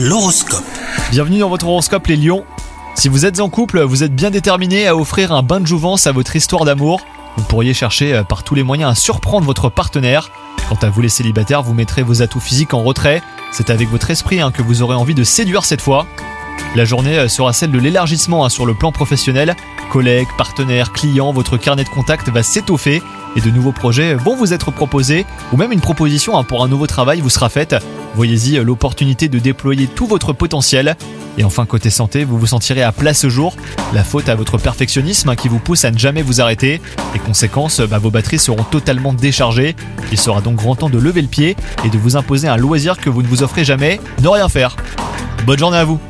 L'horoscope. Bienvenue dans votre horoscope les lions. Si vous êtes en couple, vous êtes bien déterminé à offrir un bain de jouvence à votre histoire d'amour. Vous pourriez chercher euh, par tous les moyens à surprendre votre partenaire. Quant à vous les célibataires, vous mettrez vos atouts physiques en retrait. C'est avec votre esprit hein, que vous aurez envie de séduire cette fois. La journée euh, sera celle de l'élargissement hein, sur le plan professionnel. Collègues, partenaires, clients, votre carnet de contact va s'étoffer et de nouveaux projets vont vous être proposés ou même une proposition hein, pour un nouveau travail vous sera faite. Voyez-y l'opportunité de déployer tout votre potentiel. Et enfin côté santé, vous vous sentirez à plat ce jour. La faute à votre perfectionnisme qui vous pousse à ne jamais vous arrêter. Et conséquence, bah, vos batteries seront totalement déchargées. Il sera donc grand temps de lever le pied et de vous imposer un loisir que vous ne vous offrez jamais, ne rien faire. Bonne journée à vous